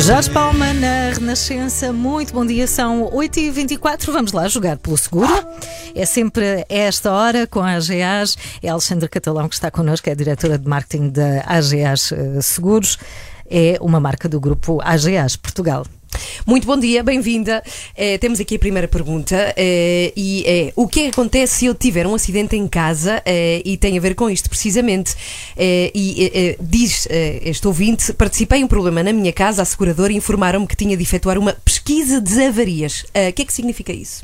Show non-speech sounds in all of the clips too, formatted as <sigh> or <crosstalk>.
Jorge Palma na Renascença, muito bom dia, são 8h24, vamos lá jogar pelo seguro. É sempre esta hora com a AGAs, é a Alexandra Catalão que está connosco, é a diretora de marketing da AGAs eh, Seguros, é uma marca do grupo AGAs Portugal. Muito bom dia, bem-vinda. Eh, temos aqui a primeira pergunta eh, e é o que acontece se eu tiver um acidente em casa eh, e tem a ver com isto precisamente. E diz este ouvinte: participei em um problema na minha casa, a seguradora informaram-me que tinha de efetuar uma pesquisa de avarias. O que é que significa isso?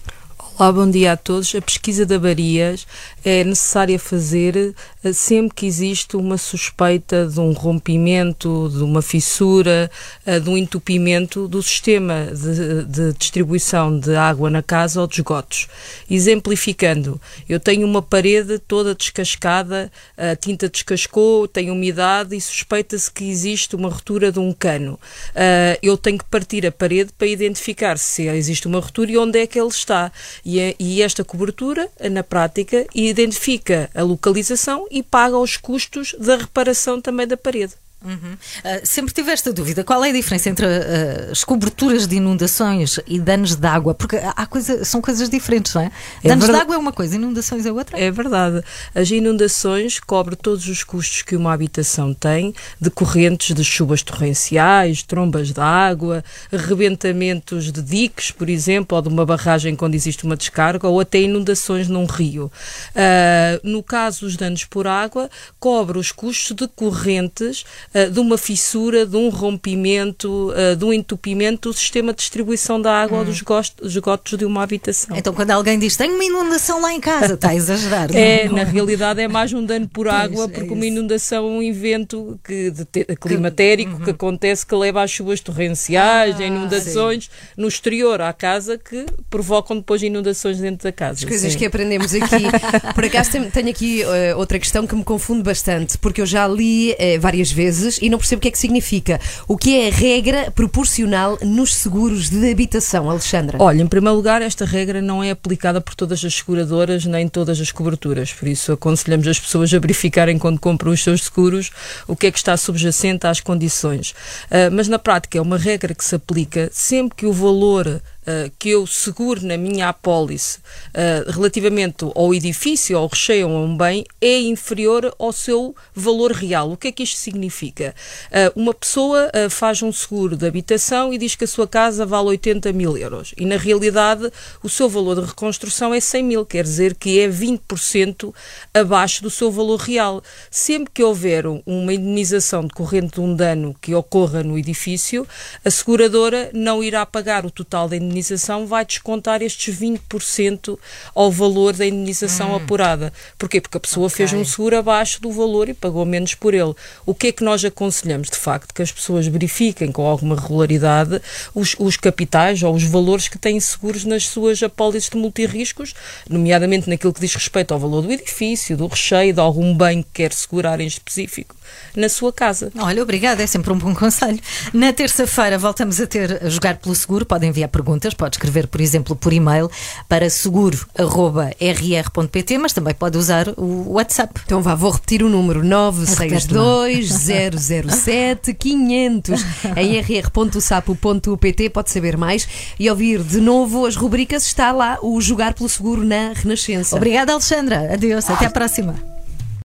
Olá, bom dia a todos. A pesquisa de avarias é necessária fazer eh, sempre que existe uma suspeita de um rompimento, de uma fissura, eh, de um entupimento do sistema de, de distribuição de água na casa ou de esgotos. Exemplificando, eu tenho uma parede toda descascada, a tinta descascou, tem umidade e suspeita-se que existe uma ruptura de um cano. Eh, Eu tenho que partir a parede para identificar se existe uma ruptura e onde é que ele está. E, é- e esta cobertura, na prática, identifica a localização e paga os custos da reparação também da parede. Uhum. Ah, sempre tive esta dúvida: qual é a diferença entre ah, as coberturas de inundações e danos de água? Porque há coisa, são coisas diferentes, não é? É danos de verdade. água é uma coisa, inundações é outra. É verdade. As inundações cobrem todos os custos que uma habitação tem, decorrentes de chuvas torrenciais, trombas de água, rebentamentos de diques, por exemplo, ou de uma barragem quando existe uma descarga, ou até inundações num rio. Ah, no caso dos danos por água, cobre os custos decorrentes ah, de uma fissura, de um rompimento, ah, de um entupimento do sistema de distribuição da água ou dos esgotos de uma habitação. Então, quando alguém diz tenho uma inundação lá em casa, está a exagerar. não É, na realidade é mais um dano por <laughs> Pois, água, é porque uma isso. inundação é um evento que, de te- climatérico que acontece que leva às chuvas torrenciais, Ah, inundações no exterior à casa que provocam depois inundações dentro da casa. As coisas sim. que aprendemos aqui. <laughs> Por acaso tenho, aqui eh, outra questão que me confunde bastante, porque eu já li eh, várias vezes e não percebo o que é que significa. O que é a regra proporcional nos seguros de habitação, Alexandra? Olha, em primeiro lugar, esta regra não é aplicada por todas as seguradoras nem todas as coberturas, por isso aconselhamos as pessoas a verificarem quando compram os seus seguros o que é que está subjacente às condições. Ah, mas na prática é uma regra que se aplica sempre que o valor ah, que eu seguro na minha apólice ah, relativamente ao edifício, ao recheio ou a um bem, é inferior ao seu valor real. O que é que isto significa? Ah, uma pessoa faz um seguro de habitação e diz que a sua casa vale 80 mil euros. E na realidade o seu valor de reconstrução é 100 mil, quer dizer que é 20% abaixo do seu valor real. Sempre que houver um- uma indenização decorrente de um dano que ocorra no edifício, a seguradora não irá pagar o total da indenização, vai descontar estes 20% ao valor da indenização apurada. Porquê? Porque a pessoa fez um seguro abaixo do valor e pagou menos por ele. O que é que nós aconselhamos? De facto, que as pessoas verifiquem com alguma regularidade os, os capitais ou os valores que têm seguros nas suas apólices de multirriscos, nomeadamente naquilo que diz respeito ao valor do edifício, do recheio, de algum bem que quer segurar em específico na sua casa. Olha, obrigada, é sempre um bom conselho. Na terça-feira voltamos a ter a jogar pelo seguro. Podem enviar perguntas, pode escrever, por exemplo, por e-mail para seguro.rr.pt, mas também pode usar o WhatsApp. Então vá, vou repetir o número 962-007-500 <laughs> em rr.sapo.pt. Pode saber mais e ouvir de novo as rubricas. Está lá o Jogar pelo Seguro na Renascença. Obrigada, Alexandra. Adeus, até à próxima.